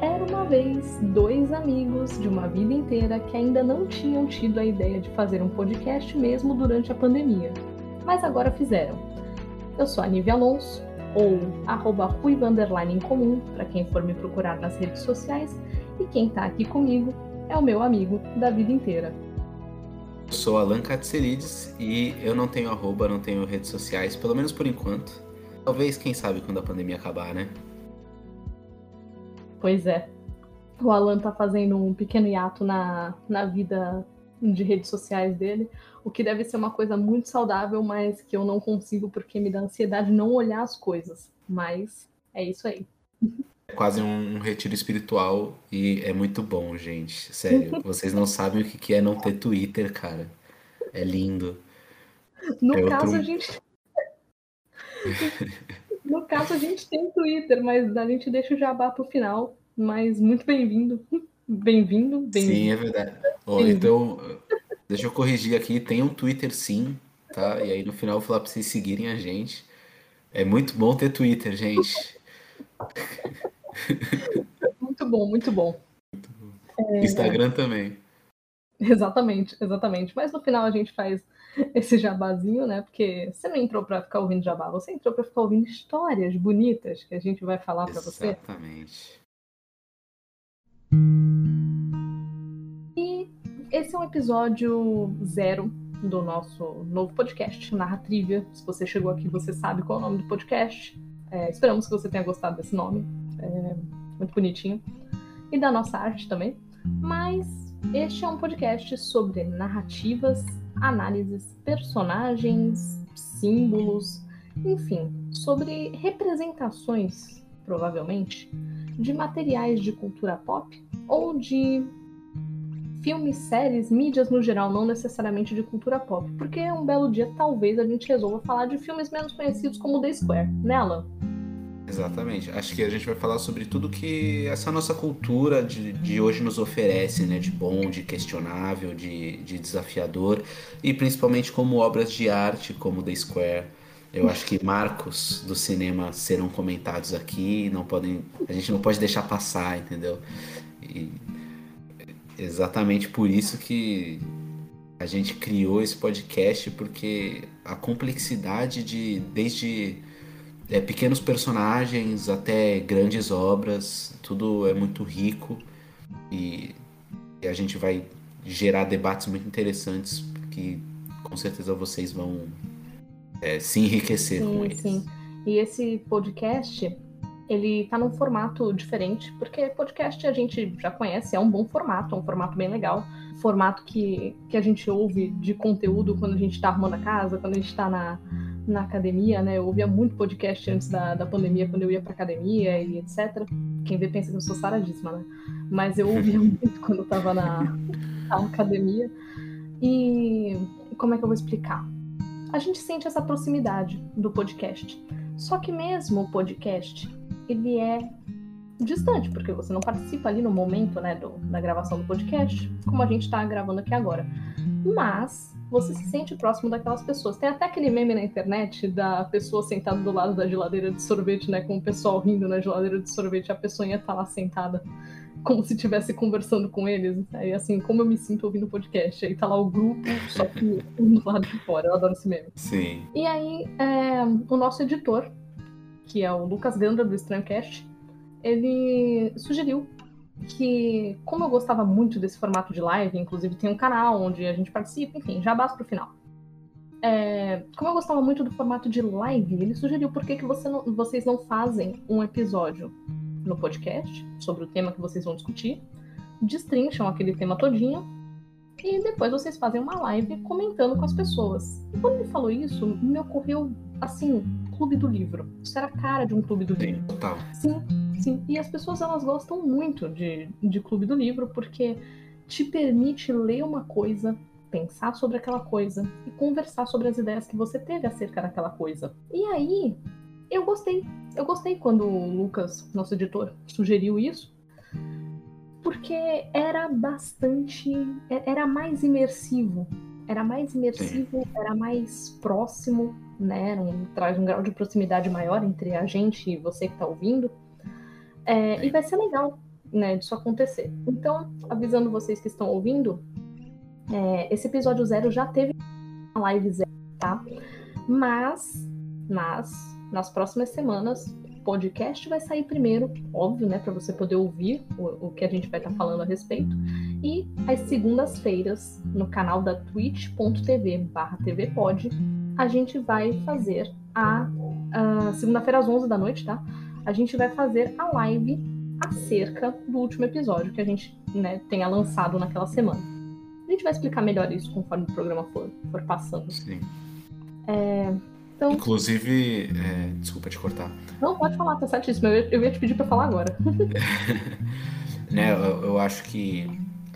Era uma vez dois amigos de uma vida inteira que ainda não tinham tido a ideia de fazer um podcast mesmo durante a pandemia, mas agora fizeram. Eu sou a Nívia Alonso, ou arroba em comum, para quem for me procurar nas redes sociais, e quem está aqui comigo é o meu amigo da vida inteira. Eu sou Alan Katselides e eu não tenho arroba, não tenho redes sociais, pelo menos por enquanto. Talvez, quem sabe, quando a pandemia acabar, né? Pois é. O Alan tá fazendo um pequeno hiato na, na vida de redes sociais dele, o que deve ser uma coisa muito saudável, mas que eu não consigo porque me dá ansiedade não olhar as coisas. Mas é isso aí. É quase um retiro espiritual e é muito bom, gente. Sério, vocês não sabem o que é não ter Twitter, cara. É lindo. No é caso, outro... a gente. no caso, a gente tem Twitter, mas a gente deixa o jabá pro final. Mas muito bem-vindo. Bem-vindo, bem-vindo. Sim, é verdade. Oh, então, deixa eu corrigir aqui. Tem um Twitter sim, tá? E aí no final eu vou falar pra vocês seguirem a gente. É muito bom ter Twitter, gente. Muito bom, muito bom. Muito bom. É... Instagram também. Exatamente, exatamente. Mas no final a gente faz esse jabazinho, né? Porque você não entrou para ficar ouvindo jabá, você entrou para ficar ouvindo histórias bonitas que a gente vai falar para você. Exatamente. E esse é um episódio zero do nosso novo podcast, Narra Trivia. Se você chegou aqui, você sabe qual é o nome do podcast. É, esperamos que você tenha gostado desse nome. É muito bonitinho. E da nossa arte também. Mas este é um podcast sobre narrativas, análises, personagens, símbolos, enfim, sobre representações, provavelmente, de materiais de cultura pop ou de filmes, séries, mídias no geral, não necessariamente de cultura pop. Porque um belo dia talvez a gente resolva falar de filmes menos conhecidos como The Square, né, Alan? Exatamente. Acho que a gente vai falar sobre tudo que essa nossa cultura de, de hoje nos oferece, né? De bom, de questionável, de, de desafiador, e principalmente como obras de arte, como The Square. Eu acho que marcos do cinema serão comentados aqui, não podem, a gente não pode deixar passar, entendeu? E exatamente por isso que a gente criou esse podcast, porque a complexidade de desde é, pequenos personagens até grandes obras, tudo é muito rico e, e, a gente vai gerar debates muito interessantes que com certeza vocês vão é, se enriquecer sim, com eles. Sim, e esse podcast ele tá num formato diferente, porque podcast a gente já conhece, é um bom formato, é um formato bem legal. Formato que, que a gente ouve de conteúdo quando a gente tá arrumando a casa, quando a gente tá na, na academia, né? Eu ouvia muito podcast antes da, da pandemia, quando eu ia pra academia e etc. Quem vê pensa que eu sou saradíssima, né? Mas eu ouvia muito quando eu tava na, na academia. E como é que eu vou explicar? A gente sente essa proximidade do podcast. Só que mesmo o podcast, ele é distante, porque você não participa ali no momento, né, do, da gravação do podcast, como a gente está gravando aqui agora. Mas você se sente próximo daquelas pessoas. Tem até aquele meme na internet da pessoa sentada do lado da geladeira de sorvete, né, com o pessoal rindo na geladeira de sorvete, a pessoa ia estar tá lá sentada como se estivesse conversando com eles. Aí, assim, como eu me sinto ouvindo o podcast. Aí tá lá o grupo, só que um do lado de fora. Eu adoro esse meme. Sim. E aí, é, o nosso editor, que é o Lucas Gandra do Strandcast, ele sugeriu que, como eu gostava muito desse formato de live, inclusive tem um canal onde a gente participa, enfim, já basta pro final. É, como eu gostava muito do formato de live, ele sugeriu por que, que você não, vocês não fazem um episódio no podcast sobre o tema que vocês vão discutir, destrincham aquele tema todinho e depois vocês fazem uma live comentando com as pessoas. E quando ele falou isso, me ocorreu assim, clube do livro. Isso era a cara de um clube do livro. Total. Sim, sim. E as pessoas elas gostam muito de, de clube do livro porque te permite ler uma coisa, pensar sobre aquela coisa e conversar sobre as ideias que você teve acerca daquela coisa. E aí, eu gostei. Eu gostei quando o Lucas, nosso editor, sugeriu isso. porque era bastante. Era mais imersivo. Era mais imersivo, Sim. era mais próximo, né? Um, traz um grau de proximidade maior entre a gente e você que está ouvindo. É, e vai ser legal, né, disso acontecer. Então, avisando vocês que estão ouvindo, é, esse episódio zero já teve a live zero, tá? Mas, mas, nas próximas semanas, podcast vai sair primeiro, óbvio, né, para você poder ouvir o, o, que a gente vai estar tá falando a respeito. E às segundas-feiras, no canal da twitch.tv/tvpod, a gente vai fazer a, a segunda-feira às 11 da noite, tá? A gente vai fazer a live acerca do último episódio que a gente né, tenha lançado naquela semana. A gente vai explicar melhor isso conforme o programa for, for passando. Sim. É, então... Inclusive, é, desculpa te cortar. Não, pode falar, tá certíssimo. Eu eu ia te pedir pra falar agora. né, eu, eu, acho que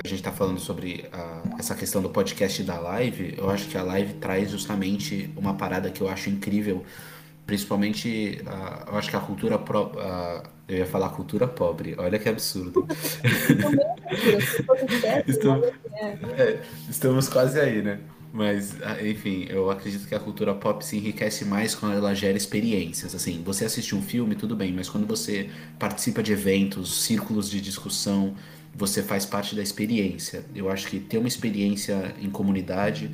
a gente tá falando sobre a, essa questão do podcast e da live. Eu acho que a live traz justamente uma parada que eu acho incrível. Principalmente, uh, eu acho que a cultura pro, uh, eu ia falar cultura pobre, olha que absurdo. estamos, é, estamos quase aí, né? Mas, ah, enfim, eu acredito que a cultura pop se enriquece mais quando ela gera experiências. Assim, você assiste um filme, tudo bem, mas quando você participa de eventos, círculos de discussão, você faz parte da experiência. Eu acho que ter uma experiência em comunidade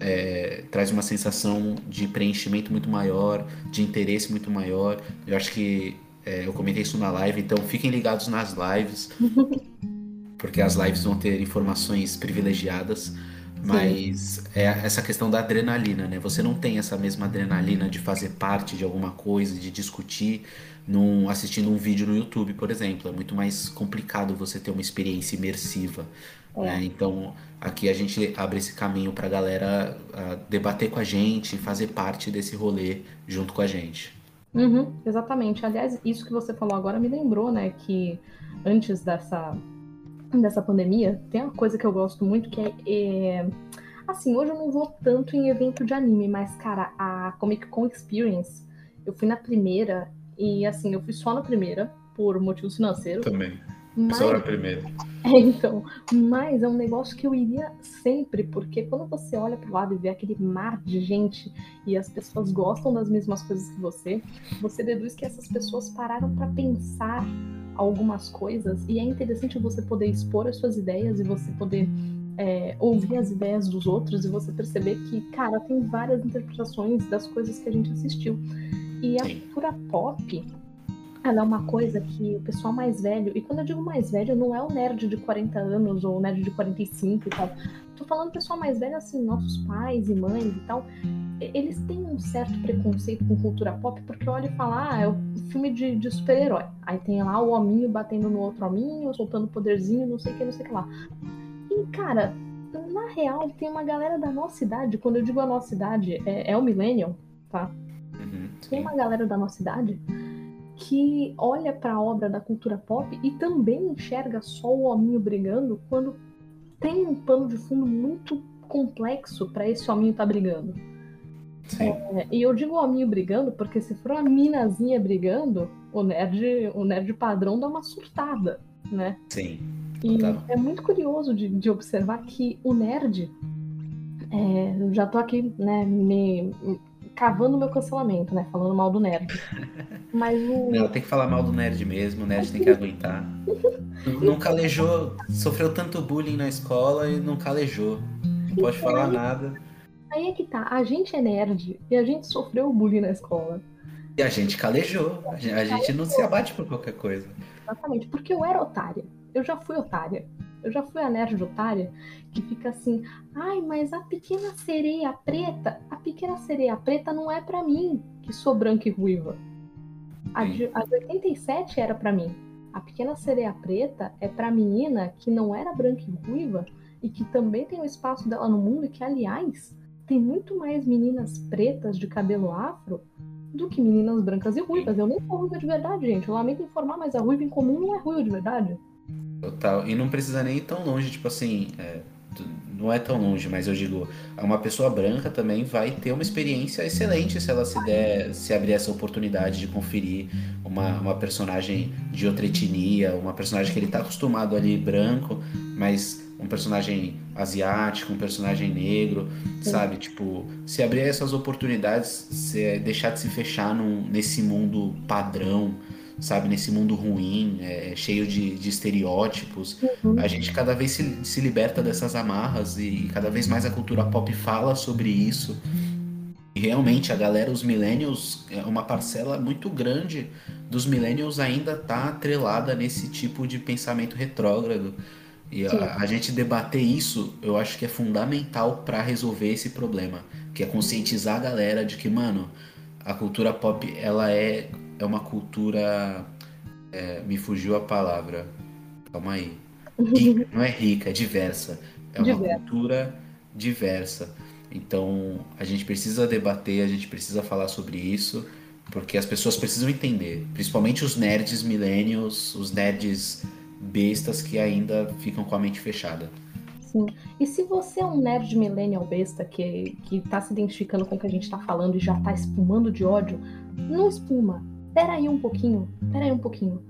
é, traz uma sensação de preenchimento muito maior, de interesse muito maior. Eu acho que é, eu comentei isso na live, então fiquem ligados nas lives, porque as lives vão ter informações privilegiadas. Mas é essa questão da adrenalina, né? Você não tem essa mesma adrenalina de fazer parte de alguma coisa, de discutir num, assistindo um vídeo no YouTube, por exemplo. É muito mais complicado você ter uma experiência imersiva. É. Né? Então, aqui a gente abre esse caminho para a galera uh, debater com a gente, fazer parte desse rolê junto com a gente. Uhum, exatamente. Aliás, isso que você falou agora me lembrou, né, que antes dessa dessa pandemia, tem uma coisa que eu gosto muito que é, é, assim, hoje eu não vou tanto em evento de anime, mas cara, a Comic Con Experience, eu fui na primeira e assim, eu fui só na primeira por motivos financeiros. Também. Mas... Só na primeira. É, então, mas é um negócio que eu iria sempre, porque quando você olha pro lado e vê aquele mar de gente e as pessoas gostam das mesmas coisas que você, você deduz que essas pessoas pararam para pensar algumas coisas e é interessante você poder expor as suas ideias e você poder é, ouvir as ideias dos outros e você perceber que, cara, tem várias interpretações das coisas que a gente assistiu. E a cultura pop, ela é uma coisa que o pessoal mais velho, e quando eu digo mais velho, não é o nerd de 40 anos ou o nerd de 45 e tal. Tô falando pessoal mais velho, assim, nossos pais e mães e tal eles têm um certo preconceito com cultura pop, porque olha e fala, ah, é um filme de, de super-herói. Aí tem lá o hominho batendo no outro hominho, soltando poderzinho, não sei o que, não sei o que lá. E, cara, na real, tem uma galera da nossa idade, quando eu digo a nossa idade, é, é o Millennium, tá? Uhum, tem uma galera da nossa idade que olha para a obra da cultura pop e também enxerga só o hominho brigando quando tem um pano de fundo muito complexo para esse hominho estar tá brigando. É, e eu digo hominho brigando porque se for uma minazinha brigando, o nerd, o nerd padrão dá uma surtada, né? Sim. E tá. é muito curioso de, de observar que o nerd. É, já tô aqui, né, me, cavando meu cancelamento, né? Falando mal do nerd. Mas o. Não, tem que falar mal do nerd mesmo, o nerd tem que aguentar. não calejou, sofreu tanto bullying na escola e não calejou. Não pode então, falar nada. Aí é que tá, a gente é nerd e a gente sofreu bullying na escola. E a gente calejou, a gente, a gente não se abate por qualquer coisa. Exatamente, porque eu era otária, eu já fui otária. Eu já fui a nerd otária que fica assim, ai, mas a pequena sereia preta, a pequena sereia preta não é para mim, que sou branca e ruiva. A de, a de 87 era para mim. A pequena sereia preta é pra menina que não era branca e ruiva e que também tem o espaço dela no mundo e que, aliás, tem muito mais meninas pretas de cabelo afro do que meninas brancas e ruivas. Eu nem sou ruiva de verdade, gente. Eu lamento informar, mas a ruiva em comum não é ruiva de verdade. Total. E não precisa nem ir tão longe, tipo assim. É, não é tão longe, mas eu digo, uma pessoa branca também vai ter uma experiência excelente se ela se der, se abrir essa oportunidade de conferir uma, uma personagem de outra etnia, uma personagem que ele está acostumado ali branco, mas um personagem asiático, um personagem negro, Sim. sabe? Tipo, se abrir essas oportunidades, se, deixar de se fechar num, nesse mundo padrão, sabe? Nesse mundo ruim, é, cheio de, de estereótipos. Uhum. A gente cada vez se, se liberta dessas amarras e, e cada vez mais a cultura pop fala sobre isso. E realmente a galera, os millennials, é uma parcela muito grande dos millennials ainda tá atrelada nesse tipo de pensamento retrógrado. E a, a, gente debater isso, eu acho que é fundamental para resolver esse problema, que é conscientizar a galera de que, mano, a cultura pop, ela é é uma cultura. É, me fugiu a palavra. Calma aí. Rica, não é rica, é diversa. É uma diversa. cultura diversa. Então a gente precisa debater, a gente precisa falar sobre isso, porque as pessoas precisam entender, principalmente os nerds millennials, os nerds bestas que ainda ficam com a mente fechada. Sim. E se você é um nerd millennial besta que, que tá se identificando com o que a gente tá falando e já tá espumando de ódio, não espuma pera aí um pouquinho, pera aí um pouquinho.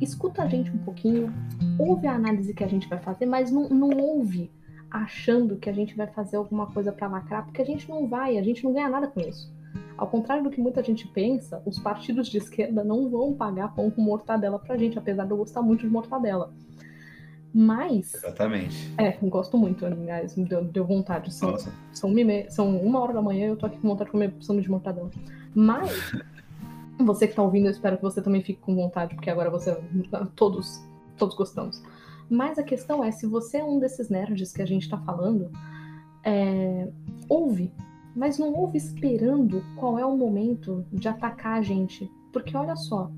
Escuta a gente um pouquinho, ouve a análise que a gente vai fazer, mas não, não ouve achando que a gente vai fazer alguma coisa para lacrar, porque a gente não vai, a gente não ganha nada com isso. Ao contrário do que muita gente pensa, os partidos de esquerda não vão pagar pão com mortadela pra gente, apesar de eu gostar muito de mortadela. Mas. Exatamente. É, gosto muito, aliás, deu, deu vontade. São, são, são, uma hora da manhã e eu tô aqui com vontade de comer sanduíche de mortadela. Mas. Você que está ouvindo, eu espero que você também fique com vontade, porque agora você. Todos, todos gostamos. Mas a questão é, se você é um desses nerds que a gente está falando, é, ouve, mas não ouve esperando qual é o momento de atacar a gente. Porque olha só,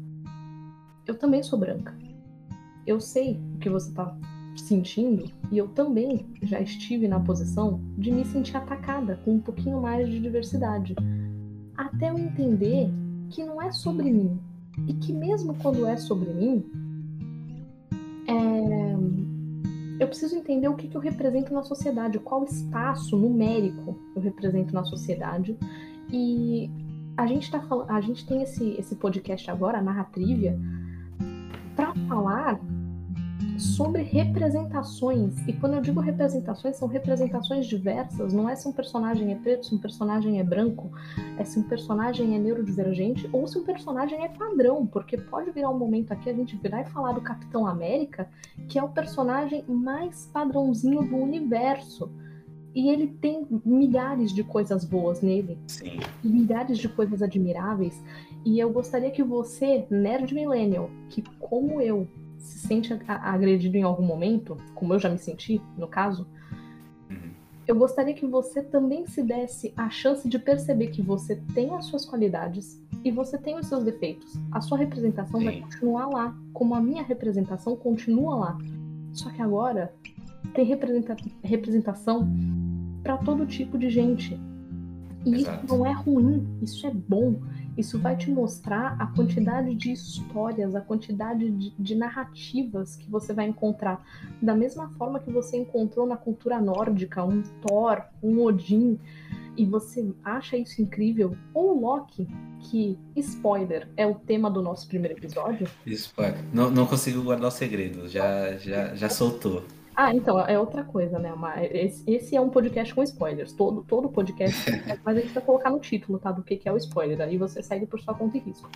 eu também sou branca. Eu sei o que você está sentindo e eu também já estive na posição de me sentir atacada com um pouquinho mais de diversidade. Até eu entender que não é sobre mim. E que mesmo quando é sobre mim, é... eu preciso entender o que, que eu represento na sociedade, qual espaço numérico eu represento na sociedade. E a gente tá a gente tem esse, esse podcast agora, a Narratrívia, para falar sobre representações. E quando eu digo representações, são representações diversas. Não é se um personagem é preto, se um personagem é branco, é se um personagem é neurodivergente ou se um personagem é padrão. Porque pode virar um momento aqui a gente virar e falar do Capitão América, que é o personagem mais padrãozinho do universo. E ele tem milhares de coisas boas nele. Sim. Milhares de coisas admiráveis. E eu gostaria que você, nerd millennial, que como eu se sente agredido em algum momento, como eu já me senti, no caso, uhum. eu gostaria que você também se desse a chance de perceber que você tem as suas qualidades e você tem os seus defeitos. A sua representação Sim. vai continuar lá, como a minha representação continua lá. Só que agora tem representa representação para todo tipo de gente. E Exato. isso não é ruim, isso é bom. Isso vai te mostrar a quantidade de histórias, a quantidade de, de, narrativas que você vai encontrar. Da mesma forma que você encontrou na cultura nórdica um Thor, um Odin, e você acha isso incrível, ou Loki, que, spoiler, é o tema do nosso primeiro episódio. Spoiler. Não, não consigo guardar o segredo, já, já, já soltou. Ah, então, é outra coisa, né? esse, esse, é um podcast com spoilers. Todo, todo podcast, mas a gente vai colocar no título, tá? Do que, que é o spoiler. Aí você segue por sua conta e risco.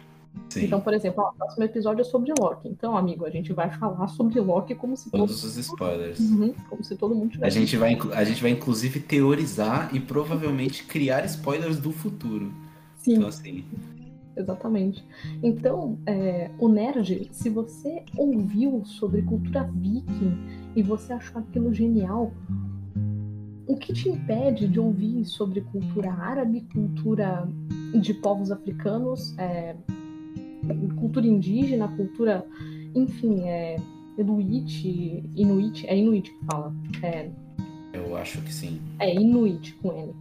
Sim. Então, por exemplo, ó, o próximo episódio é sobre Loki. Então, amigo, a gente vai falar sobre Loki como se Todos todo... os spoilers. Uhum, como se todo mundo tivesse. A gente, vai, a gente vai, inclusive, teorizar e provavelmente criar spoilers do futuro. Sim. Então, assim. Exatamente. Então, é, o nerd, se você ouviu sobre cultura viking e você achou aquilo genial, o que te impede de ouvir sobre cultura árabe, cultura de povos africanos, é, cultura indígena, cultura, enfim, é, Inuit, Inuit, é Inuit que fala. É, Eu acho que sim. É Inuit com N.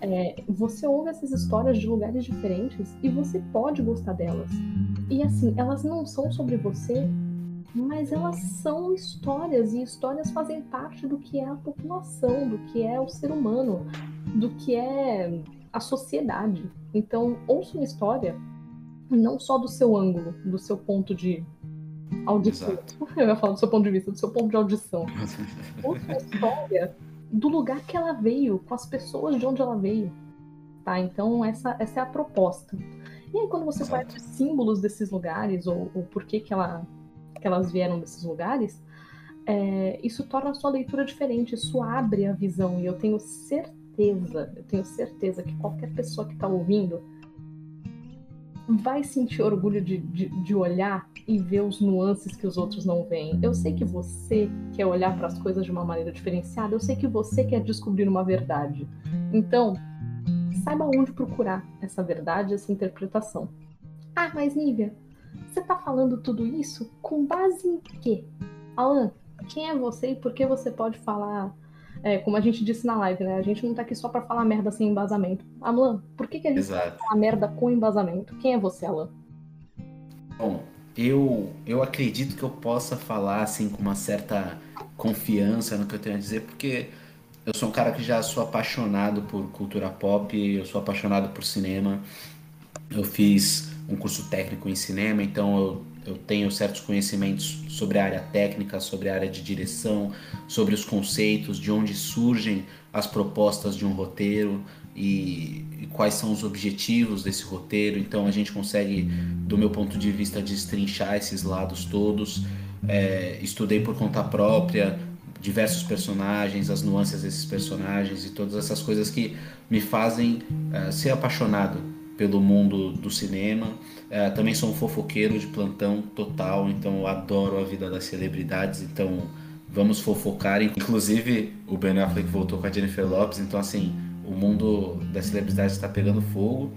É, você ouve essas histórias de lugares diferentes e você pode gostar delas. E assim, elas não são sobre você mas elas são histórias e histórias fazem parte do que é a população, do que é o ser humano, do que é a sociedade. Então, ouça uma história não só do seu ângulo, do seu ponto de audição. Exato. Eu ia falar do seu ponto de vista, do seu ponto de audição. ouça a história do lugar que ela veio, com as pessoas de onde ela veio. Tá? Então, essa, essa é a proposta. E aí, quando você Exato. conhece símbolos desses lugares, ou, ou por que, que, ela, que elas vieram desses lugares, é, isso torna a sua leitura diferente, isso abre a visão. E eu tenho certeza, eu tenho certeza que qualquer pessoa que está ouvindo vai sentir orgulho de, de, de, olhar e ver os nuances que os outros não veem. Eu sei que você quer olhar para as coisas de uma maneira diferenciada, eu sei que você quer descobrir uma verdade. Então, saiba onde procurar essa verdade, essa interpretação. Ah, mas Nívia, você está falando tudo isso com base em quê? Alan, quem é você e por que você pode falar é, como a gente disse na live, né? A gente não tá aqui só para falar merda sem embasamento. Alan, por que, que a gente Exato. fala merda com embasamento? Quem é você, Alan? Bom, eu, eu acredito que eu possa falar assim com uma certa confiança no que eu tenho a dizer, porque eu sou um cara que já sou apaixonado por cultura pop, eu sou apaixonado por cinema. Eu fiz um curso técnico em cinema, então eu eu tenho certos conhecimentos sobre a área técnica, sobre a área de direção, sobre os conceitos, de onde surgem as propostas de um roteiro e, e, quais são os objetivos desse roteiro. Então a gente consegue, do meu ponto de vista, destrinchar esses lados todos. É, estudei por conta própria diversos personagens, as nuances desses personagens e todas essas coisas que me fazem uh, ser apaixonado pelo mundo do cinema. É, também sou um fofoqueiro de plantão total, então eu adoro a vida das celebridades, então vamos fofocar. Inclusive, o Ben Affleck voltou com a Jennifer Lopes, então assim, o mundo das celebridades está pegando fogo.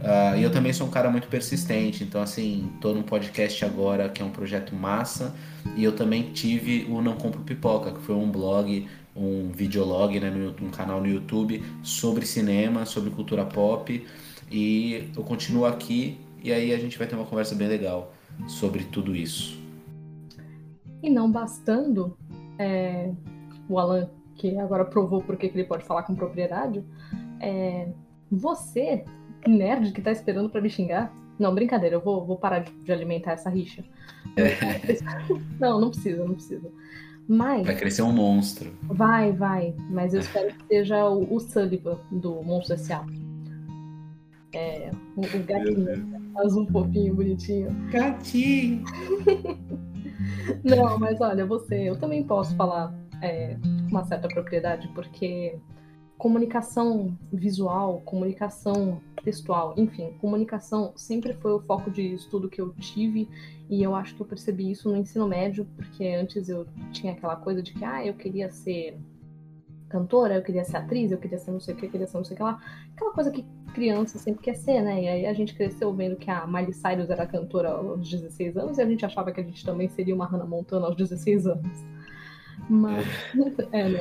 Uh, e eu também sou um cara muito persistente, então assim, tô num podcast agora que é um projeto massa, e eu também tive o Não Compro Pipoca, que foi um blog, um videolog, né, um canal no YouTube sobre cinema, sobre cultura pop. E eu continuo aqui e aí a gente vai ter uma conversa bem legal sobre tudo isso. E não bastando é, o Alan, que agora provou porque que ele pode falar com propriedade, é, você, nerd que tá esperando para me xingar, não, brincadeira, eu vou, vou parar de, de alimentar essa rixa. não, não precisa, não precisa. Mas. Vai crescer um monstro. Vai, vai. Mas eu espero que seja o, o Sullivan do Monstro S.A. É, o, o gatinho. Azul fofinho, bonitinho. Gatinho! Não, mas olha, você, eu também posso falar é, com uma certa propriedade, porque comunicação visual, comunicação textual, enfim, comunicação sempre foi o foco de estudo que eu tive e eu acho que eu percebi isso no ensino médio, porque antes eu tinha aquela coisa de que, ah, eu queria ser cantora, eu queria ser atriz, eu queria ser não sei o que, eu queria ser não sei o que lá. Aquela coisa que criança sempre quer ser, né? E aí a gente cresceu vendo que a Miley Cyrus era cantora aos 16 anos e a gente achava que a gente também seria uma Hannah Montana aos 16 anos. Mas, é, né?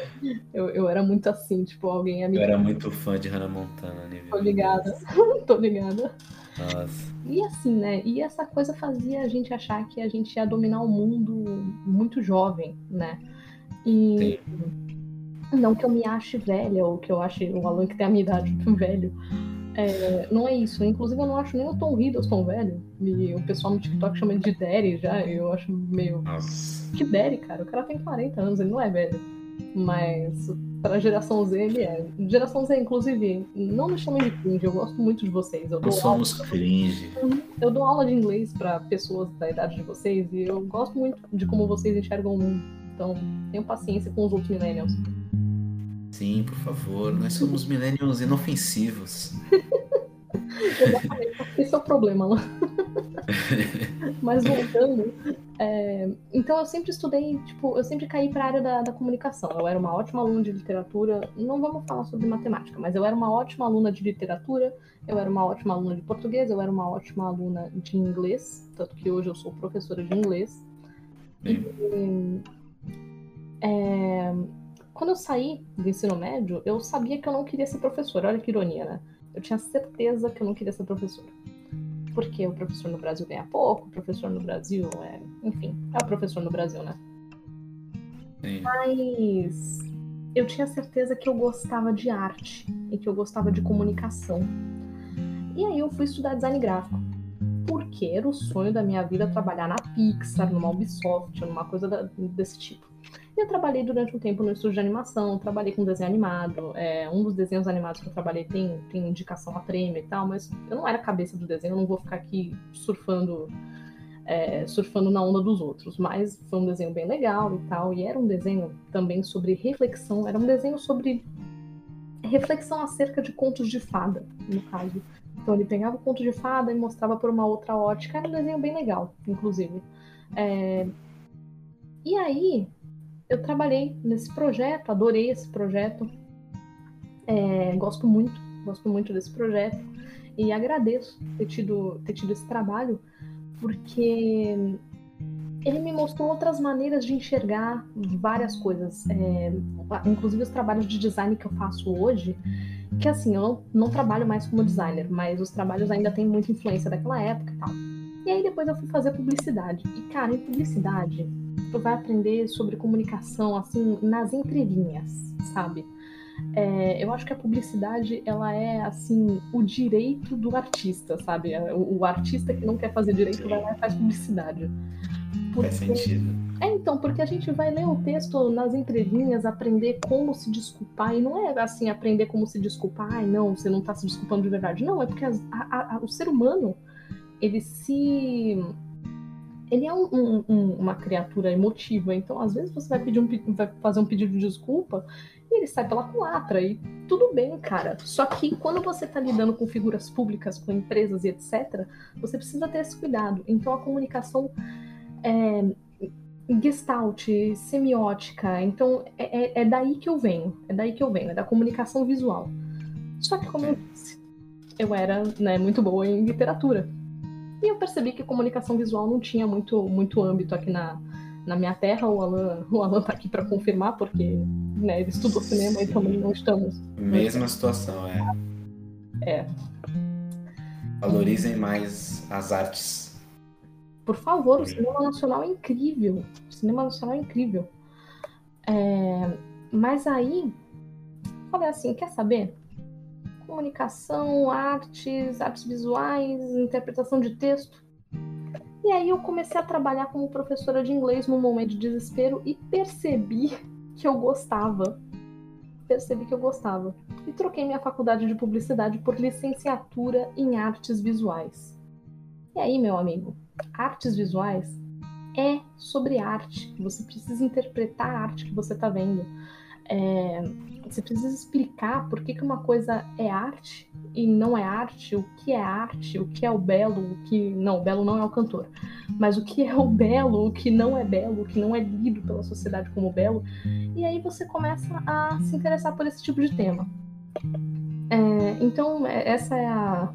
Eu, eu era muito assim, tipo, alguém amiga. Eu era muito fã de Hannah Montana, né? Tô ligada, tô ligada. Nossa. E assim, né? E essa coisa fazia a gente achar que a gente ia dominar o mundo muito jovem, né? E. Sim não que eu me ache velha, ou que eu ache o Alan que tem a minha idade velho. É, não é isso. Inclusive, eu não acho nem o Tom Hiddleston velho. E o pessoal no TikTok chama ele de Derry já. Eu acho meio. Nossa. Que Derry, cara? O cara tem 40 anos, ele não é velho. Mas pra geração Z ele é. Geração Z, inclusive, não me chamem de cringe, eu gosto muito de vocês. Eu Nós somos aula... cringe. Eu dou aula de inglês para pessoas da idade de vocês e eu gosto muito de como vocês enxergam o mundo. Então, tenham paciência com os outros millennials. Sim, por favor. Nós somos millennials inofensivos. Esse é o problema lá. Mas voltando, é, então eu sempre estudei, tipo, eu sempre caí para a área da, da, comunicação. Eu era uma ótima aluna de literatura. Não vamos falar sobre matemática, mas eu era uma ótima aluna de literatura. Eu era uma ótima aluna de português. Eu era uma ótima aluna de inglês, tanto que hoje eu sou professora de inglês. E, é, quando eu saí do ensino médio, eu sabia que eu não queria ser professora. Olha que ironia, né? Eu tinha certeza que eu não queria ser professora. porque o professor no Brasil ganha pouco, o professor no Brasil é. Enfim, é o professor no Brasil, né? Sim. Mas eu tinha certeza que eu gostava de arte e que eu gostava de comunicação. E aí eu fui estudar design gráfico. Porque era o sonho da minha vida trabalhar na Pixar, numa Ubisoft, numa coisa desse tipo. E eu trabalhei durante um tempo no estúdio de animação, trabalhei com desenho animado. É, um dos desenhos animados que eu trabalhei tem, tem indicação a prêmio e tal, mas eu não era cabeça do desenho, eu não vou ficar aqui surfando é, surfando na onda dos outros. Mas foi um desenho bem legal e tal. E era um desenho também sobre reflexão, era um desenho sobre reflexão acerca de contos de fada, no caso. Então ele pegava o conto de fada e mostrava por uma outra ótica. Era um desenho bem legal, inclusive. É... E aí eu trabalhei nesse projeto, adorei esse projeto. É... Gosto muito, gosto muito desse projeto. E agradeço ter tido, ter tido esse trabalho, porque ele me mostrou outras maneiras de enxergar várias coisas, é, inclusive os trabalhos de design que eu faço hoje, que assim, eu não, não, trabalho mais como designer, mas os trabalhos ainda têm muita influência daquela época e tal. E aí depois eu fui fazer publicidade. E cara, em publicidade, vai aprender sobre comunicação, assim, nas entrelinhas, sabe? É, eu acho que a publicidade ela é assim o direito do artista, sabe? O, o artista que não quer fazer direito vai lá e faz publicidade. Porque... Faz sentido. É, então, porque a gente vai ler o texto nas entrelinhas, aprender como se desculpar, e não é assim, aprender como se desculpar, ai não, você não tá se desculpando de verdade. Não, é porque a, a, a, o ser humano, ele se. Ele é um, um, uma criatura emotiva, então às vezes você vai pedir um, vai fazer um pedido de desculpa e ele sai pela culatra, e tudo bem, cara. Só que quando você está lidando com figuras públicas, com empresas e etc., você precisa ter esse cuidado. Então a comunicação é, gestalt, semiótica, então é, é, é daí que eu venho, é daí que eu venho, é da comunicação visual. Só que, como eu disse, eu era né, muito boa em literatura. E eu percebi que comunicação visual não tinha muito, muito âmbito aqui na, na minha terra. O Alan, o Alan tá aqui para confirmar, porque né, ele estudou cinema e também não estamos. Mesma situação, é. É. Valorizem mais as artes. Por favor, o cinema nacional é incrível. O cinema nacional é incrível. É... Mas aí, falei assim: quer saber? Comunicação, artes, artes visuais, interpretação de texto. E aí eu comecei a trabalhar como professora de inglês num momento de desespero e percebi que eu gostava. Percebi que eu gostava. E troquei minha faculdade de publicidade por licenciatura em artes visuais. E aí, meu amigo, artes visuais é sobre arte. Você precisa interpretar a arte que você está vendo. É, você precisa explicar por que, que uma coisa é arte e não é arte, o que é arte, o que é o belo, o que. Não, o belo não é o cantor. Mas o que é o belo, o que não é belo, o que não é lido pela sociedade como belo. E aí você começa a se interessar por esse tipo de tema. É, então, é, essa é a,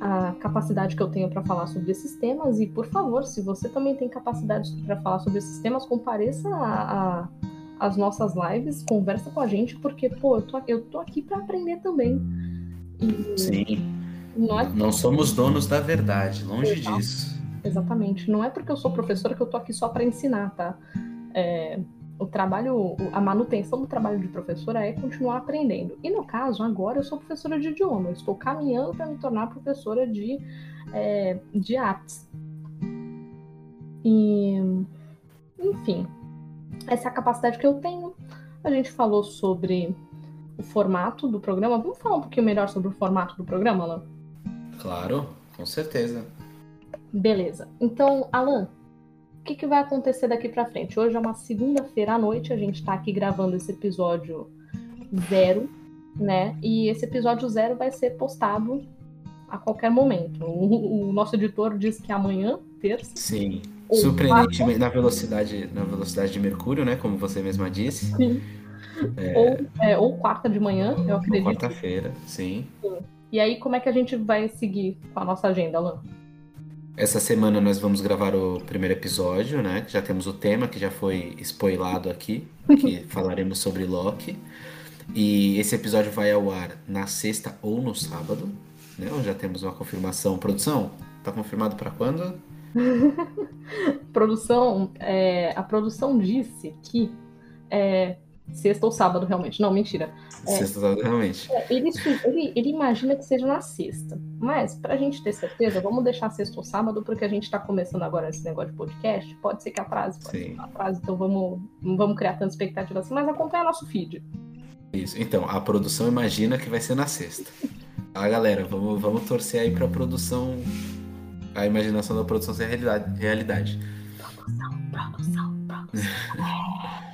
a capacidade que eu tenho para falar sobre esses temas. E, por favor, se você também tem capacidade para falar sobre esses temas, compareça a, a as nossas lives, conversa com a gente, porque, pô, eu tô, eu tô aqui para aprender também. E Sim. Não, é... não somos donos da verdade, longe Exato. disso. Exatamente. Não é porque eu sou professora que eu tô aqui só para ensinar, tá? É, o trabalho, a manutenção do trabalho de professora é continuar aprendendo. E no caso, agora eu sou professora de idioma, eu estou caminhando para me tornar professora de, é, de artes. E, enfim, essa é a capacidade que eu tenho. A gente falou sobre o formato do programa. Vamos falar um pouquinho melhor sobre o formato do programa, Alan? Claro, com certeza. Beleza. Então, Alan, o que, que vai acontecer daqui para frente? Hoje é uma segunda-feira à noite, a gente está aqui gravando esse episódio zero, né? E esse episódio zero vai ser postado a qualquer momento. O, o nosso editor diz que amanhã, terça. Sim. Surpreendentemente na velocidade, na velocidade de Mercúrio, né? Como você mesma disse. Sim. É... Ou, é, ou quarta de manhã, eu acredito. Quarta-feira, sim. sim. E aí, como é que a gente vai seguir com a nossa agenda, Alan? Essa semana nós vamos gravar o primeiro episódio, né? Já temos o tema que já foi spoilado aqui, que falaremos sobre Loki. E esse episódio vai ao ar na sexta ou no sábado, né? Já temos uma confirmação. Produção, Tá confirmado para quando? produção, é, a produção disse que é, sexta ou sábado, realmente. Não, mentira. É, sexta ou sábado, realmente. É, ele, ele, ele, imagina que seja na sexta. Mas, pra gente ter certeza, vamos deixar sexta ou sábado, porque a gente tá começando agora esse negócio de podcast. Pode ser que atrase, pode Sim. ser que atrase, então vamos, não vamos criar tanta expectativa assim, mas acompanha nosso feed. Isso. Então, a produção imagina que vai ser na sexta. Ah, galera, vamos, vamos torcer aí pra produção. A imaginação da produção ser realidade. realidade. Produção, produção, produção.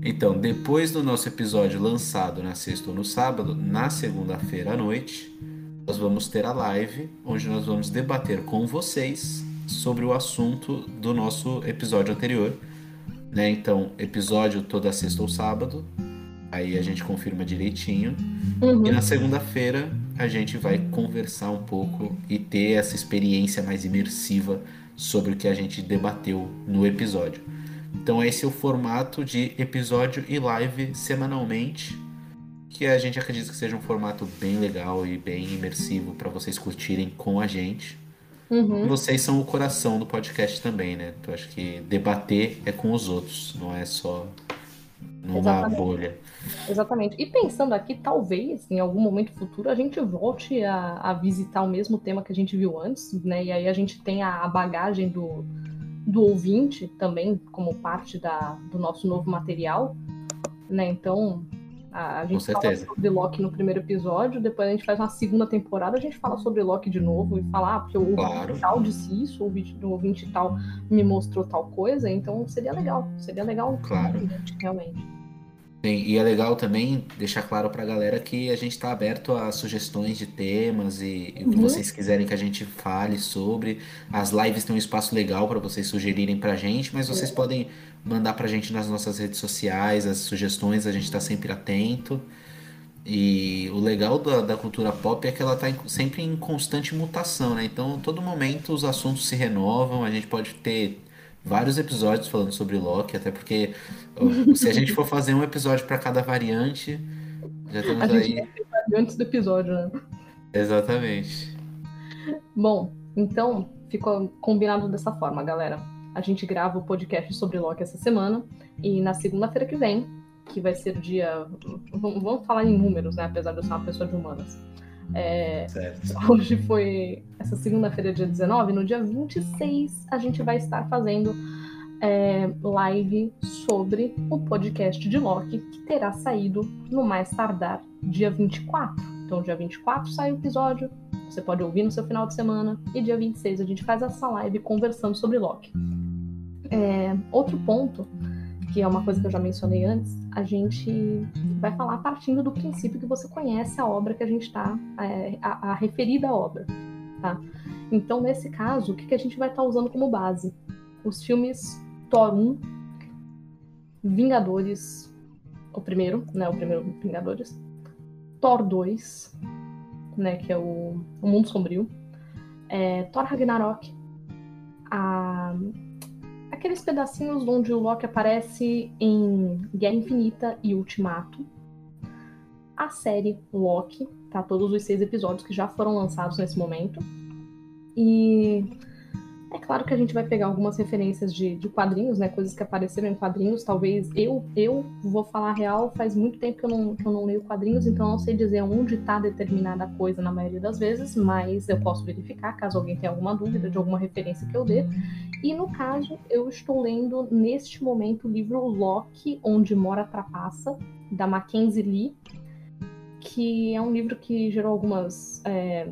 Então, depois do nosso episódio lançado na sexta ou no sábado, na segunda-feira à noite, nós vamos ter a live onde nós vamos debater com vocês sobre o assunto do nosso episódio anterior. Né? Então, episódio toda sexta ou sábado, aí a gente confirma direitinho. Uhum. E na segunda-feira a gente vai conversar um pouco e ter essa experiência mais imersiva sobre o que a gente debateu no episódio. Então esse é o formato de episódio e live semanalmente, que a gente acredita que seja um formato bem legal e bem imersivo para vocês curtirem com a gente. Uhum. Vocês são o coração do podcast também, né? Então acho que debater é com os outros, não é só numa Exatamente. bolha. Exatamente. E pensando aqui, talvez em algum momento futuro a gente volte a, a visitar o mesmo tema que a gente viu antes, né? E aí a gente tem a bagagem do, do ouvinte também como parte da, do nosso novo material, né? Então a, gente fala sobre Loki no primeiro episódio, depois a gente faz uma segunda temporada, a gente fala sobre Loki de novo e fala, ah, porque o claro. tal disse isso, o ouvinte tal me mostrou tal coisa, então seria legal, seria legal claro. realmente. E é legal também deixar claro para a galera que a gente está aberto a sugestões de temas e, e o que uhum. vocês quiserem que a gente fale sobre. As lives têm um espaço legal para vocês sugerirem para a gente, mas vocês é. podem mandar para a gente nas nossas redes sociais as sugestões, a gente está sempre atento. E o legal da, da, cultura pop é que ela está sempre em constante mutação, né? Então, todo momento os assuntos se renovam, a gente pode ter vários episódios falando sobre Loki, até porque se a gente for fazer um episódio para cada variante, já estamos a aí. Gente variantes do episódio, né? Exatamente. Bom, então ficou combinado dessa forma, galera. A gente grava o podcast sobre Loki essa semana e na segunda-feira que vem, que vai ser o dia. Vamos falar em números, né? Apesar de eu ser uma pessoa de humanas. É, hoje foi essa segunda-feira, dia 19. No dia 26, a gente vai estar fazendo é, live sobre o podcast de Loki, que terá saído no mais tardar dia 24. Então, dia 24 sai o episódio, você pode ouvir no seu final de semana, e dia 26 a gente faz essa live conversando sobre Loki. É, outro ponto que é uma coisa que eu já mencionei antes, a gente vai falar partindo do princípio que você conhece a obra que a gente está, é, a, a, referida obra, tá? Então, nesse caso, o que, que a gente vai estar tá usando como base? Os filmes Thor 1, Vingadores, o primeiro, né, o primeiro Vingadores, Thor 2, né, que é o, o Mundo Sombrio, é, Thor Ragnarok, a aqueles pedacinhos onde o Loki aparece em Guerra Infinita e Ultimato. A série Loki, tá? Todos os seis episódios que já foram lançados nesse momento. E é claro que a gente vai pegar algumas referências de, de, quadrinhos, né? Coisas que apareceram em quadrinhos. Talvez eu, eu vou falar real, faz muito tempo que eu não, que eu não leio quadrinhos, então eu não sei dizer onde está determinada coisa na maioria das vezes, mas eu posso verificar caso alguém tenha alguma dúvida de alguma referência que eu dê. E no caso, eu estou lendo neste momento o livro Loki, Onde Mora a Trapaça, da Mackenzie Lee, que é um livro que gerou algumas. É,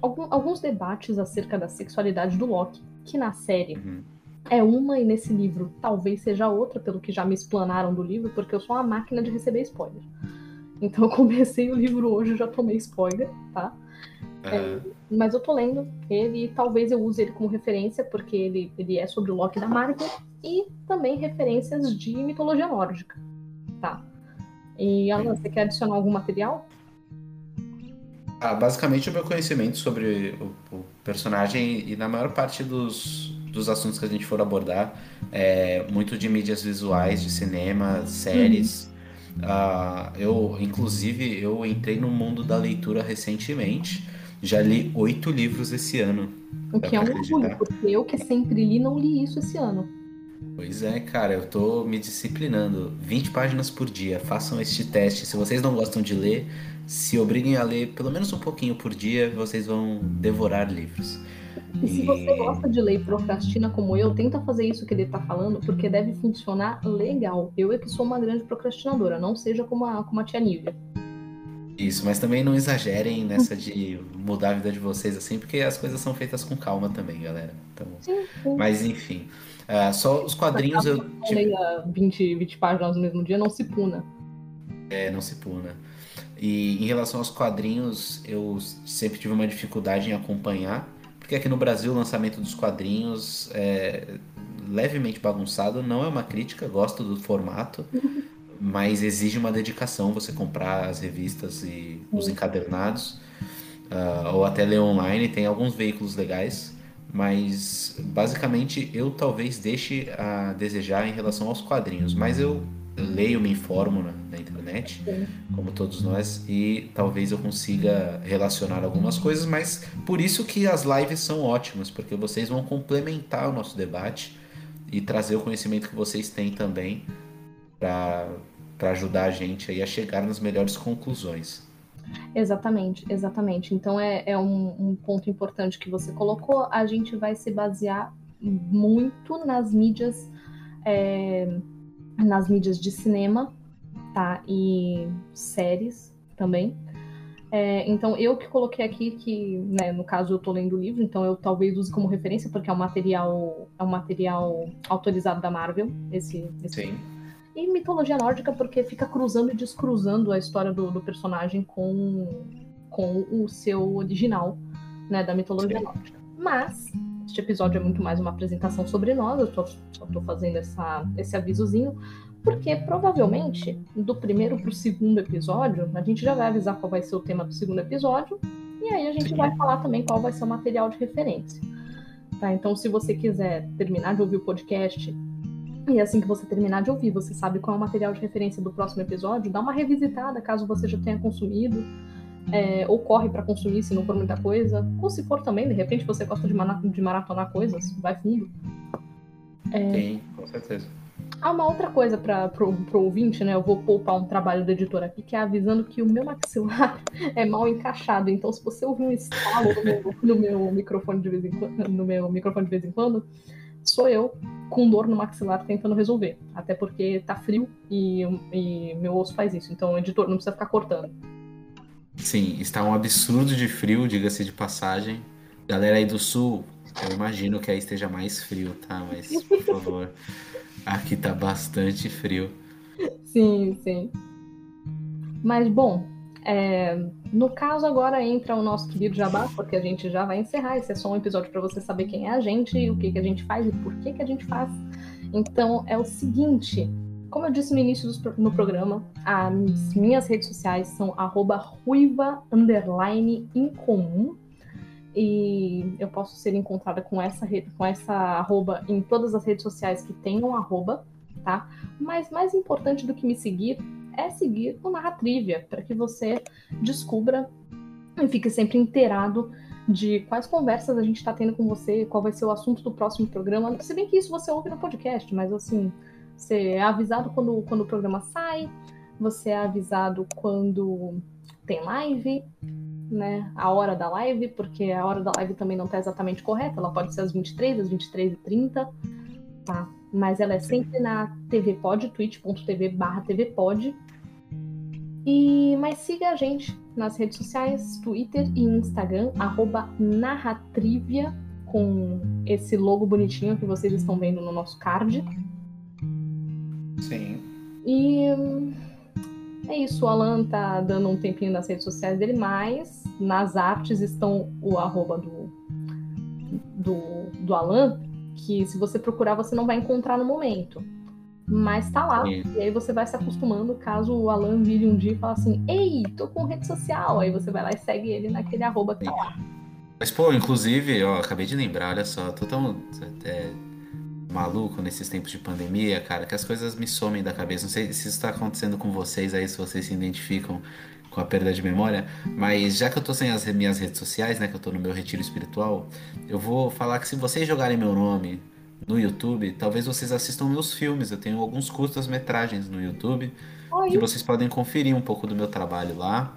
alguns debates acerca da sexualidade do Loki que na série uhum. é uma e nesse livro talvez seja outra, pelo que já me explanaram do livro, porque eu sou uma máquina de receber spoiler. Então eu comecei o livro hoje já tomei spoiler, tá? É, mas eu tô lendo ele e talvez eu use ele como referência, porque ele, ele é sobre o Loki da Marvel e também referências de mitologia nórdica, tá? E Alan, você quer adicionar algum material? Ah, basicamente o meu conhecimento sobre o, o, personagem e na maior parte dos, dos assuntos que a gente for abordar é muito de mídias visuais, de cinema, séries. Uhum. Uh, eu, inclusive, eu entrei no mundo da leitura recentemente Já li oito livros esse ano. O que é um orgulho, porque eu que sempre li, não li isso esse ano. Pois é, cara, eu tô me disciplinando. 20 páginas por dia. Façam este teste. Se vocês não gostam de ler, se obriguem a ler pelo menos um pouquinho por dia, vocês vão devorar livros. E se você gosta de ler e procrastina como eu, tenta fazer isso que ele tá falando, porque deve funcionar legal. Eu é que sou uma grande procrastinadora, não seja como a, como a tia Nívia. Isso, mas também não exagerem nessa de mudar a vida de vocês assim, porque as coisas são feitas com calma também, galera. Então, sim, sim. Mas enfim. Uh, só os quadrinhos eu. Tipo... Leia 20, 20 páginas no mesmo dia, não se puna. É, não se puna. E em relação aos quadrinhos, eu sempre tive uma dificuldade em acompanhar, porque aqui no Brasil o lançamento dos quadrinhos é levemente bagunçado, não é uma crítica, gosto do formato, mas exige uma dedicação você comprar as revistas e os encadernados, uh, ou até ler online, tem alguns veículos legais, mas basicamente eu talvez deixe a desejar em relação aos quadrinhos, mas eu leio, me informo na, na internet, como todos nós, e talvez eu consiga relacionar algumas coisas, mas por isso que as lives são ótimas, porque vocês vão complementar o nosso debate e trazer o conhecimento que vocês têm também para ajudar a gente aí a chegar nas melhores conclusões. Exatamente, exatamente. Então é, é um, um ponto importante que você colocou. A gente vai se basear muito nas mídias. É, nas mídias de cinema, tá? E séries também. É, então, eu que coloquei aqui que, né, no caso eu tô lendo o livro, então eu talvez use como referência, porque é um material, é um material autorizado da Marvel, esse, esse Sim. E mitologia nórdica, porque fica cruzando e descruzando a história do, do personagem com, com o seu original, né, da mitologia Sim. nórdica. Mas, este episódio é muito mais uma apresentação sobre nós, eu tô, só tô fazendo essa, esse avisozinho, porque provavelmente do primeiro pro segundo episódio, a gente já vai avisar qual vai ser o tema do segundo episódio, e aí a gente Sim. vai falar também qual vai ser o material de referência. Tá? Então, se você quiser terminar de ouvir o podcast e assim que você terminar de ouvir, você sabe qual é o material de referência do próximo episódio, dá uma revisitada caso você já tenha consumido, é, ou corre para consumir se não for muita coisa, ou se for também, de repente você gosta de, de maratonar coisas, vai fundo. É... Sim, com certeza. Ah, uma outra coisa para pro, pro ouvinte, né? Eu vou poupar um trabalho do editor aqui, que é avisando que o meu maxilar é mal encaixado. Então, se você ouvir um estalo no meu, no meu microfone de vez em quando, no meu microfone de vez em quando, sou eu com dor no maxilar tentando resolver. Até porque tá frio e, e meu osso faz isso. Então, editor, não precisa ficar cortando. Sim, está um absurdo de frio, diga-se de passagem. Galera aí do sul, eu imagino que aí esteja mais frio, tá? Mas, por favor, aqui tá bastante frio. Sim, sim. Mas, bom, é, no caso, agora entra o nosso querido Jabá, porque a gente já vai encerrar. Esse é só um episódio para você saber quem é a gente, o que, que a gente faz e por que, que a gente faz. Então, é o seguinte: como eu disse no início do no programa, as minhas redes sociais são ruiva incomum. E eu posso ser encontrada com essa, com essa arroba em todas as redes sociais que tenham arroba, tá? Mas mais importante do que me seguir é seguir o Narratrivia, para que você descubra e fique sempre inteirado de quais conversas a gente está tendo com você, qual vai ser o assunto do próximo programa. Se bem que isso você ouve no podcast, mas assim, você é avisado quando, quando o programa sai, você é avisado quando tem live, né? A hora da live, porque a hora da live também não está exatamente correta, ela pode ser às 23, às 23h30, tá? mas ela é sempre na TV Pod, twitch.tv barra tvpod. E, mas siga a gente nas redes sociais, Twitter e Instagram, arroba narratrivia, com esse logo bonitinho que vocês estão vendo no nosso card. Sim. E é isso, o Alan tá dando um tempinho nas redes sociais dele, mas nas artes estão o arroba do, do, do Alan, que se você procurar você não vai encontrar no momento. Mas tá lá. E aí você vai se acostumando caso o Alan vire um dia e fale assim: Ei, tô com rede social. Aí você vai lá e segue ele naquele arroba que tá lá. Mas, pô, inclusive, ó, acabei de lembrar, olha só, tô tão é, maluco nesses tempos de pandemia, cara, que as coisas me somem da cabeça. Não sei se isso tá acontecendo com vocês aí, se vocês se identificam com a perda de memória, mas já que eu tô sem as minhas redes sociais, né, que eu tô no meu retiro espiritual, eu vou falar que se vocês jogarem meu nome no YouTube, talvez vocês assistam meus filmes. Eu tenho alguns curtas-metragens no YouTube Oi. que vocês podem conferir um pouco do meu trabalho lá,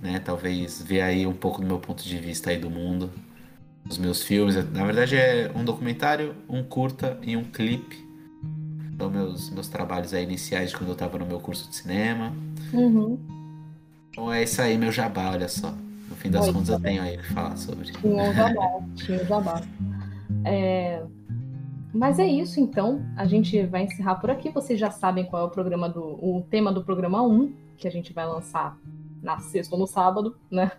né? Talvez ver aí um pouco do meu ponto de vista aí do mundo, os meus filmes. Na verdade é um documentário, um curta e um clipe. São meus meus trabalhos aí iniciais de quando eu estava no meu curso de cinema. Uhum. Então é isso aí, meu jabá, olha só. No fim das Oi, contas, eu tenho aí o que falar sobre. Tinha o jabá, tinha o jabá. É... Mas é isso, então. A gente vai encerrar por aqui. Vocês já sabem qual é o programa do o tema do programa 1, que a gente vai lançar na sexta ou no sábado, né?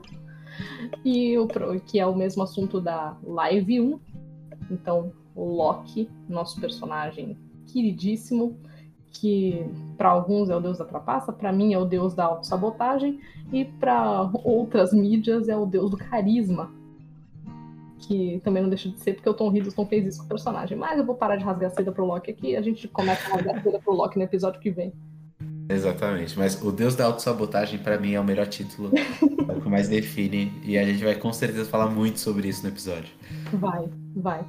E o que é o mesmo assunto da live 1. Então, o Loki, nosso personagem queridíssimo, que para alguns é o deus da trapaça, para mim é o deus da autossabotagem e para outras mídias é o deus do carisma. Que também não deixa de ser, porque o Tom Hiddleston fez isso com o personagem. Mas eu vou parar de rasgar a seda pro Loki aqui a gente começa a rasgar a seda pro Loki no episódio que vem. Exatamente, mas o deus da autossabotagem para mim é o melhor título, é o que mais define, e a gente vai com certeza falar muito sobre isso no episódio. Vai, vai.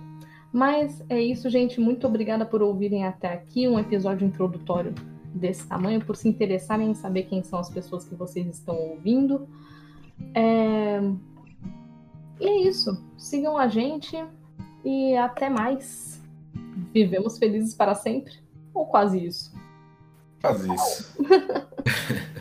Mas é isso, gente. Muito obrigada por ouvirem até aqui um episódio introdutório desse tamanho, por se interessarem em saber quem são as pessoas que vocês estão ouvindo. É... E é isso. Sigam a gente e até mais. Vivemos felizes para sempre? Ou quase isso? Quase isso.